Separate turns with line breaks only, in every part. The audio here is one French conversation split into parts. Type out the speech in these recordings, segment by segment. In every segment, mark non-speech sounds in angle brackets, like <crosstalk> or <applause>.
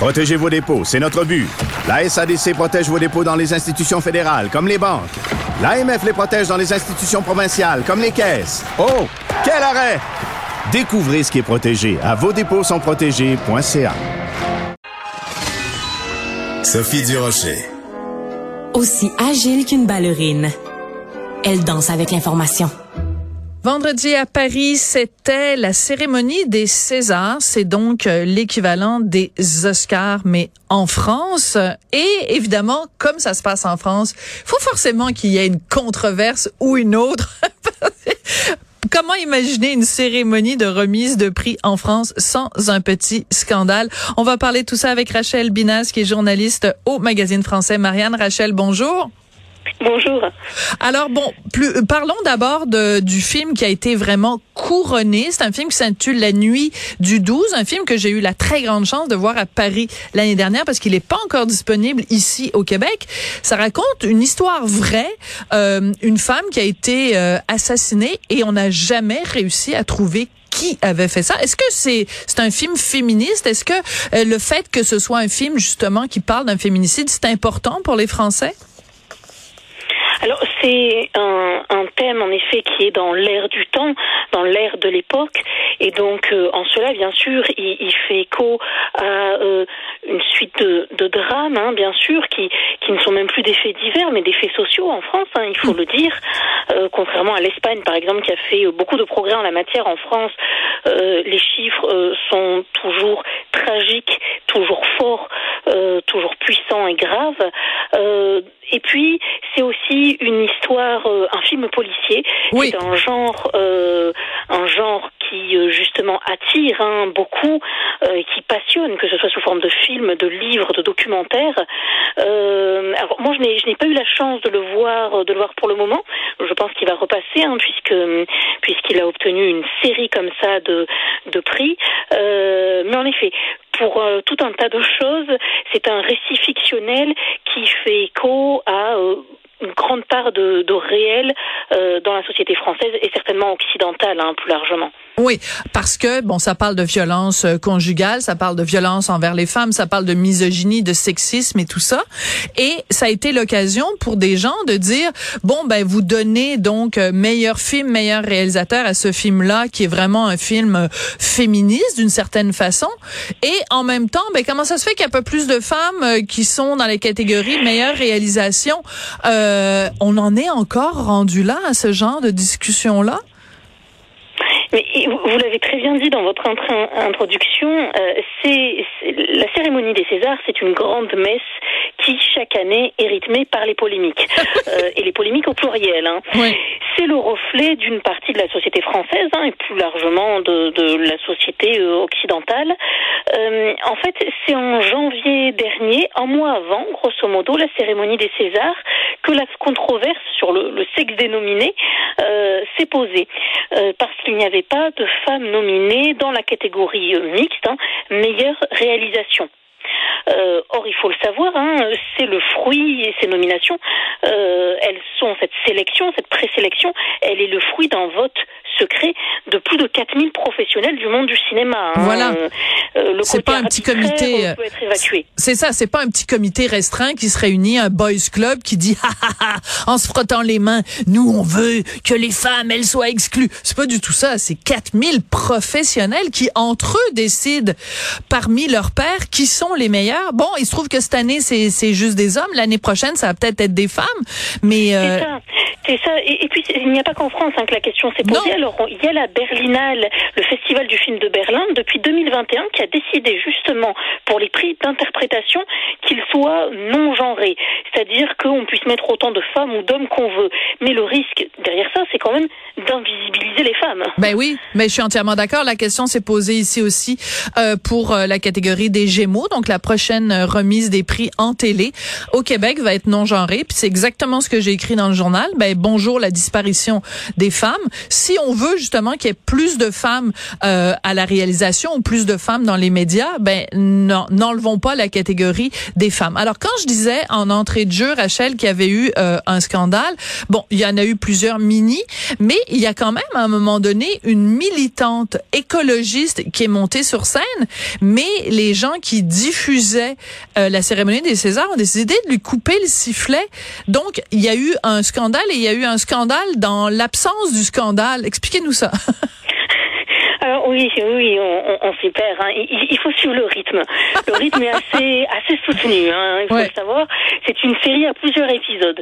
Protégez vos dépôts, c'est notre but. La SADC protège vos dépôts dans les institutions fédérales, comme les banques. L'AMF les protège dans les institutions provinciales, comme les caisses. Oh, quel arrêt! Découvrez ce qui est protégé à vos dépôts sont protégés.ca.
Sophie Durocher.
Aussi agile qu'une ballerine. Elle danse avec l'information.
Vendredi à Paris, c'était la cérémonie des Césars. C'est donc euh, l'équivalent des Oscars, mais en France. Et évidemment, comme ça se passe en France, faut forcément qu'il y ait une controverse ou une autre. <laughs> Comment imaginer une cérémonie de remise de prix en France sans un petit scandale? On va parler tout ça avec Rachel Binas, qui est journaliste au magazine français Marianne. Rachel, bonjour.
Bonjour.
Alors bon, plus, parlons d'abord du film qui a été vraiment couronné. C'est un film qui s'intitule La nuit du 12, un film que j'ai eu la très grande chance de voir à Paris l'année dernière parce qu'il n'est pas encore disponible ici au Québec. Ça raconte une histoire vraie, euh, une femme qui a été euh, assassinée et on n'a jamais réussi à trouver qui avait fait ça. Est-ce que c'est c'est un film féministe? Est-ce que euh, le fait que ce soit un film justement qui parle d'un féminicide, c'est important pour les Français?
Alors c'est un, thème en effet qui est dans l'air du temps, dans l'air de l'époque, et donc euh, en cela bien sûr il, il fait écho à euh, une suite de, de drames, hein, bien sûr, qui, qui ne sont même plus des faits divers, mais des faits sociaux en France, hein, il faut le dire, euh, contrairement à l'Espagne par exemple qui a fait beaucoup de progrès en la matière. En France, les chiffres sont toujours tragiques, toujours forts, toujours puissants et graves. et puis c'est aussi une histoire, euh, un film policier.
Oui.
C'est un genre, euh, un genre qui euh, justement attire hein, beaucoup, euh, qui passionne, que ce soit sous forme de film, de livre, de documentaire. Euh, alors moi, je n'ai, je n'ai pas eu la chance de le voir, de le voir pour le moment. Je pense qu'il va repasser, hein, puisque puisqu'il a obtenu une série comme ça de de prix. mais en effet, pour tout un tas de choses, c'est un récit fictionnel qui fait écho à une grande part de, de réel euh, dans la société française et certainement occidentale, hein, plus largement.
Oui, parce que bon, ça parle de violence euh, conjugale, ça parle de violence envers les femmes, ça parle de misogynie, de sexisme et tout ça. Et ça a été l'occasion pour des gens de dire bon ben vous donnez donc euh, meilleur film, meilleur réalisateur à ce film-là qui est vraiment un film euh, féministe d'une certaine façon. Et en même temps, ben comment ça se fait qu'il y a pas plus de femmes qui sont dans les catégories meilleure réalisation euh, On en est encore rendu là à ce genre de discussion là
mais vous l'avez très bien dit dans votre introduction, euh, c'est la cérémonie des Césars, c'est une grande messe qui chaque année est rythmée par les polémiques <laughs> euh, et les polémiques au pluriel. Hein.
Oui.
C'est le reflet d'une partie de la société française hein, et plus largement de, de la société euh, occidentale. Euh, en fait, c'est en janvier dernier, un mois avant, grosso modo, la cérémonie des Césars, que la controverse sur le, le sexe dénominé euh, s'est posée parce qu'il n'y avait pas de femmes nominées dans la catégorie euh, mixte, hein, meilleure réalisation. Euh, or, il faut le savoir, hein, c'est le fruit et ces nominations, euh, elles sont cette sélection, cette présélection, elle est le fruit d'un vote secret de plus de 4000 professionnels du monde du cinéma.
Hein. Voilà. Euh, c'est pas un petit comité.
Évacué.
C'est ça, c'est pas un petit comité restreint qui se réunit, un boys club qui dit, <laughs> en se frottant les mains, nous on veut que les femmes elles soient exclues. C'est pas du tout ça. C'est 4000 professionnels qui entre eux décident parmi leurs pairs qui sont les meilleurs. Bon, il se trouve que cette année c'est juste des hommes. L'année prochaine ça va peut-être être des femmes, mais
euh... c'est ça. C'est ça. Et, et, puis il n'y a pas qu'en France hein, que la question s'est posée. Alors il y a la Berlinale, le festival du film de Berlin depuis 2021 qui a décidé justement pour les prix d'interprétation qu'il soit non genré, c'est-à-dire qu'on puisse mettre autant de femmes ou d'hommes qu'on veut. Mais le risque derrière ça, c'est quand même d'invisibiliser les femmes.
Ben oui, mais je suis entièrement d'accord. La question s'est posée ici aussi euh, pour euh, la catégorie des Gémeaux. Donc la prochaine euh, remise des prix en télé au Québec va être non genrée. Puis c'est exactement ce que j'ai écrit dans le journal. Ben bonjour la des femmes. Si on veut justement qu'il y ait plus de femmes euh, à la réalisation ou plus de femmes dans les médias, ben n'enlevons pas la catégorie des femmes. Alors quand je disais en entrée de jeu, Rachel, qu'il y avait eu euh, un scandale, bon, il y en a eu plusieurs mini, mais il y a quand même à un moment donné une militante écologiste qui est montée sur scène, mais les gens qui diffusaient euh, la cérémonie des Césars ont décidé de lui couper le sifflet. Donc il y a eu un scandale et il y a eu un scandale dans l'absence du scandale. Expliquez-nous ça.
Alors <laughs> oui, oui, on, on, s'y perd. Hein. Il, il, faut suivre le rythme. Le rythme est assez, <laughs> assez soutenu. Hein, il faut le savoir. C'est une série à plusieurs épisodes.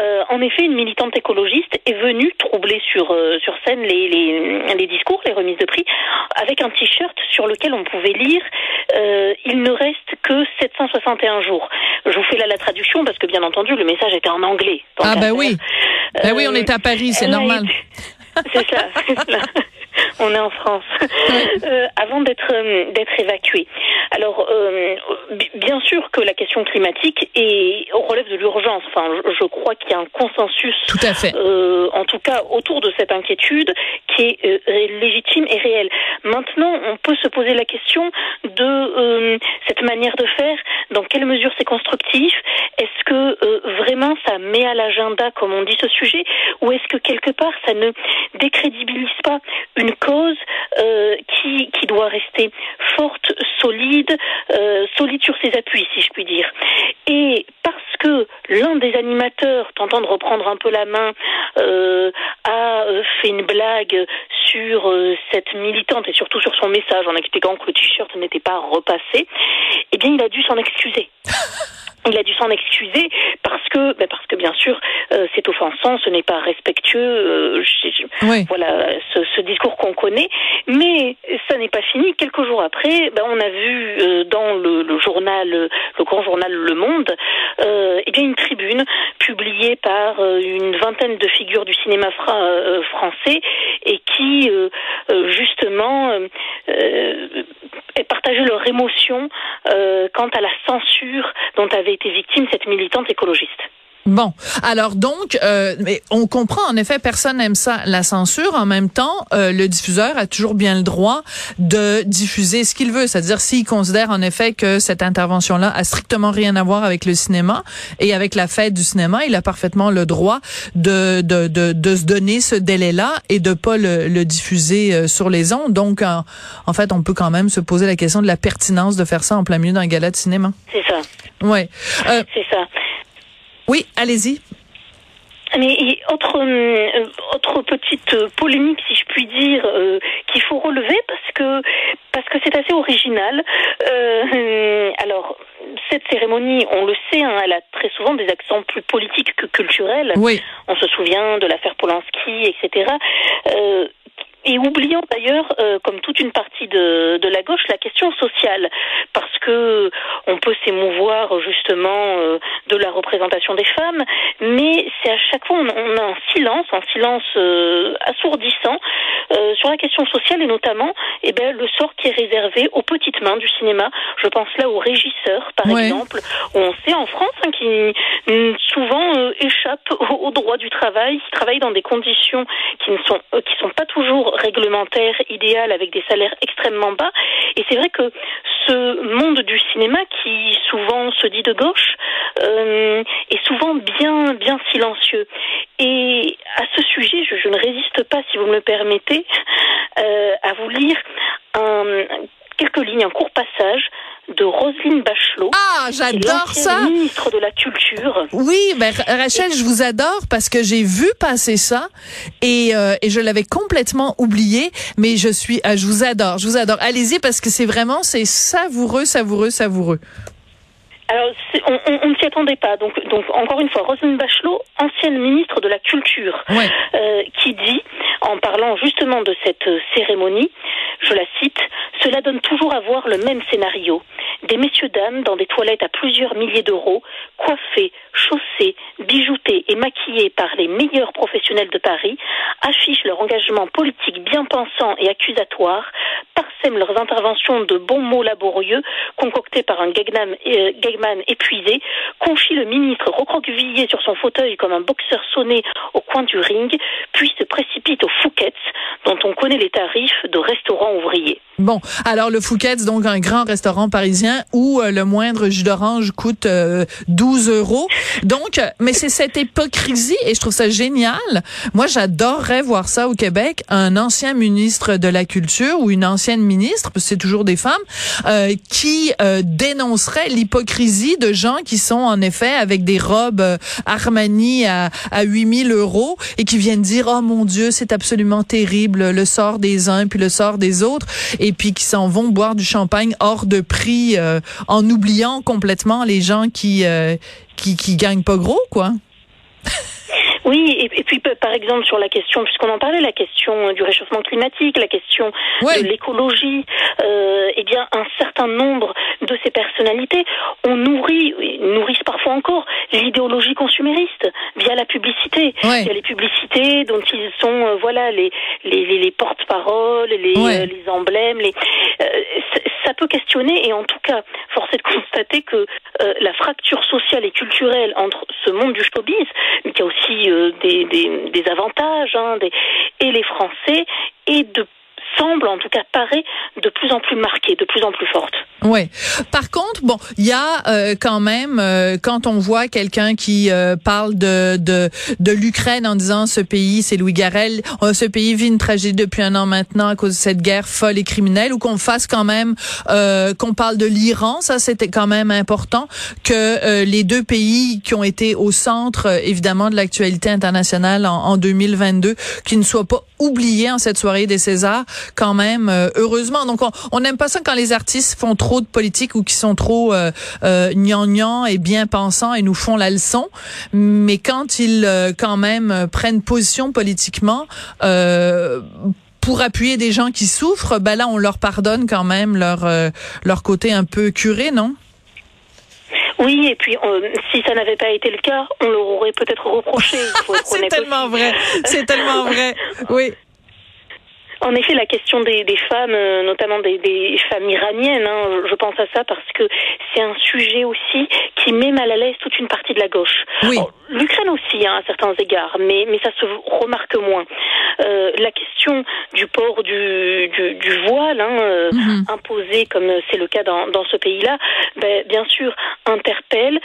Euh, en effet, une militante écologiste est venue troubler sur euh, sur scène les, les, les discours, les remises de prix, avec un t-shirt sur lequel on pouvait lire euh, "Il ne reste que 761 jours". Je vous fais là la traduction parce que bien entendu le message était en anglais.
Ah ben oui. Ben oui, on est à Paris, c'est normal. <laughs>
C'est ça. <laughs> on est en France, euh, avant d'être euh, d'être évacué. Alors, euh, bien sûr que la question climatique est, relève de l'urgence. Enfin, je, crois qu'il y a un consensus,
tout à fait.
Euh, en tout cas autour de cette inquiétude, qui est euh, légitime et réelle. Maintenant, on peut se poser la question de euh, cette manière de faire. Dans quelle mesure c'est constructif Est-ce que vraiment ça met à l'agenda, comme on dit, ce sujet, ou est-ce que quelque part ça ne décrédibilise pas une cause euh, qui doit rester forte, solide, euh, solide sur ses appuis, si je puis dire. Et parce que l'un des animateurs, tentant de reprendre un peu la main, euh, a fait une blague sur cette militante et surtout sur son message en expliquant que le t-shirt n'était pas repassé, eh bien il a dû s'en excuser. <laughs> il a dû s'en excuser parce que, ben parce que bien sûr, euh, c'est offensant, ce n'est pas respectueux. Euh, Voilà, ce, ce discours qu'on connaît. Mais ça n'est pas fini. Quelques jours après, ben, on a vu euh, dans le, journal, le grand journal Le Monde, euh, eh bien une tribune publiée par une vingtaine de figures du cinéma fra français et qui justement partageaient leur émotion quant à la censure dont avait été victime cette militante écologiste.
Bon, alors donc, euh, mais on comprend en effet, personne n'aime ça, la censure. En même temps, euh, le diffuseur a toujours bien le droit de diffuser ce qu'il veut. C'est-à-dire s'il considère en effet que cette intervention-là a strictement rien à voir avec le cinéma et avec la fête du cinéma, il a parfaitement le droit de de, de, de se donner ce délai-là et de pas le, le diffuser euh, sur les ondes. Donc, en, en, fait, on peut quand même se poser la question de la pertinence de faire ça en plein milieu d'un gala de cinéma.
C'est ça.
Ouais.
Euh, c'est ça.
Oui, allez-y.
Mais autre euh, autre petite polémique, si je puis dire, euh, qu'il faut relever parce que parce que c'est assez original. Euh, alors cette cérémonie, on le sait, hein, elle a très souvent des accents plus politiques que culturels.
Oui.
On se souvient de l'affaire Polanski, etc. Et oubliant d'ailleurs, comme toute une partie de, de la gauche, la question sociale, parce que on peut s'émouvoir justement euh, de la représentation des femmes, mais c'est à chaque fois on, a un silence, un silence euh, assourdissant euh, sur la question sociale et notamment, eh ben, le sort qui est réservé aux petites mains du cinéma. Je pense là aux régisseurs, par exemple, où on sait en France hein, qui mm, souvent échappent au, droit du travail, qui travaillent dans des conditions qui ne sont qui sont pas toujours réglementaire idéal avec des salaires extrêmement bas. Et c'est vrai que ce monde du cinéma qui souvent se dit de gauche euh, est souvent bien bien silencieux. Et à ce sujet, je, ne résiste pas, si vous me le permettez, euh, à vous lire un, quelques lignes, un court passage de Roselyne Bachelot.
Ah, j'adore ça.
Ministre de la Culture.
Oui, ben Rachel, je vous adore parce que j'ai vu passer ça et, euh, et je l'avais complètement oublié, mais je suis, euh, je vous adore, je vous adore. Allez-y parce que c'est vraiment c'est savoureux, savoureux, savoureux.
Alors, on, on, ne s'y attendait pas. Donc, donc, encore une fois, Roselyne Bachelot, ancienne ministre de la Culture, euh, qui dit, en parlant justement de cette cérémonie, je la cite, Cela donne toujours à voir le même scénario. Des messieurs-dames dans des toilettes à plusieurs milliers d'euros, coiffés, chaussés, bijoutés et maquillés par les meilleurs professionnels de Paris, affichent leur engagement politique bien pensant et accusatoire, parsèment leurs interventions de bons mots laborieux concoctés par un gagman, euh, épuisé, confient le ministre recroquevillé sur son fauteuil comme un boxeur sonné au coin du ring, puis se précipite au Fouquet's, dont on connaît les tarifs de restaurants
Bon, alors le Fouquet's, donc un grand restaurant parisien où euh, le moindre jus d'orange coûte 12 euh, euros. Donc, mais c'est cette hypocrisie et je trouve ça génial. Moi, j'adorerais voir ça au Québec, un ancien ministre de la Culture ou une ancienne ministre, parce que c'est toujours des femmes, euh, qui euh, dénoncerait l'hypocrisie de gens qui sont en effet avec des robes Armani à, à 8000 euros et qui viennent dire, oh mon Dieu, c'est absolument terrible, le sort des uns puis le sort des autres, et puis qui s'en vont boire du champagne hors de prix en oubliant complètement les gens qui, qui, qui gagnent pas gros, quoi.
Oui, et, puis par exemple sur la question, puisqu'on en parlait, la question du réchauffement climatique, la question de l'écologie, euh, eh bien un certain nombre de ces personnalités ont nourri, nourrissent parfois encore l'idéologie consumériste via la publicité, via les publicités dont ils sont, euh, voilà, les les, les, porte-paroles, les, euh, les emblèmes, les ça peut questionner et en tout cas, force est de constater que la fracture sociale et culturelle entre ce monde du showbiz, mais qui a aussi des, des, avantages hein, des, et les Français et de semble, en tout cas paraît, de plus en plus marquée, de plus en plus forte.
Oui. Par contre, bon, il y a euh, quand même euh, quand on voit quelqu'un qui euh, parle de de, de l'Ukraine en disant ce pays, c'est Louis Garel, ce pays vit une tragédie depuis un an maintenant à cause de cette guerre folle et criminelle, ou qu'on fasse quand même qu'on parle de l'Iran, ça c'était quand même important que les deux pays qui ont été au centre évidemment de l'actualité internationale en, en 2022, qui ne soient pas oubliés en cette soirée des Césars quand même euh, heureusement. Donc on n'aime pas ça quand les artistes font trop de politique ou qui sont trop euh, euh, gnangnans et bien pensants et nous font la leçon. Mais quand ils euh, quand même prennent position politiquement pour appuyer des gens qui souffrent, ben là on leur pardonne quand même leur leur côté un peu curé, non?
Oui, et puis si ça n'avait pas été le cas, on leur aurait peut-être reproché. <laughs>
C'est tellement vrai. C'est tellement vrai. Oui.
En effet, la question des, des femmes, euh, notamment des, des, femmes iraniennes, hein, je pense à ça parce que c'est un sujet aussi qui met mal à l'aise toute une partie de la gauche.
Oui.
L'Ukraine aussi, hein, à certains égards, mais, mais ça se remarque moins. Euh, la question du port du, du, du voile hein, euh, mhm. imposé, comme c'est le cas dans, dans ce pays-là, ben, bien sûr, interpelle,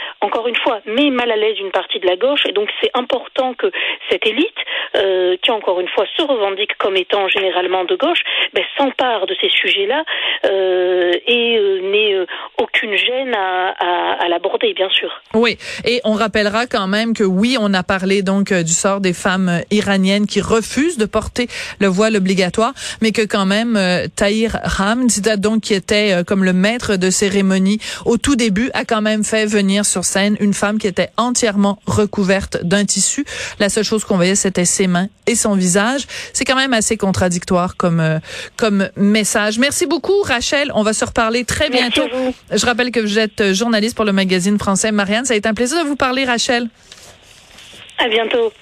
une fois, met mal à l'aise une partie de la gauche. Et donc, c'est important que cette élite, euh, qui encore une fois se revendique comme étant généralement de gauche, ben, s'empare de ces sujets-là euh, et euh, n'ait euh, aucune gêne à, à, à l'aborder, bien sûr.
Oui, et on rappellera quand même que oui, on a parlé donc du sort des femmes iraniennes qui refusent de porter le voile obligatoire, mais que quand même Tahir Hamd, donc qui était comme le maître de cérémonie au tout début, a quand même fait venir sur scène une femme qui était entièrement recouverte d'un tissu. La seule chose qu'on voyait, c'était ses mains et son visage. C'est quand même assez contradictoire comme euh, comme message. Merci beaucoup Rachel, on va se reparler très bientôt. Je rappelle que vous êtes journaliste pour le magazine français Marianne, ça a été un plaisir de vous parler Rachel.
À bientôt.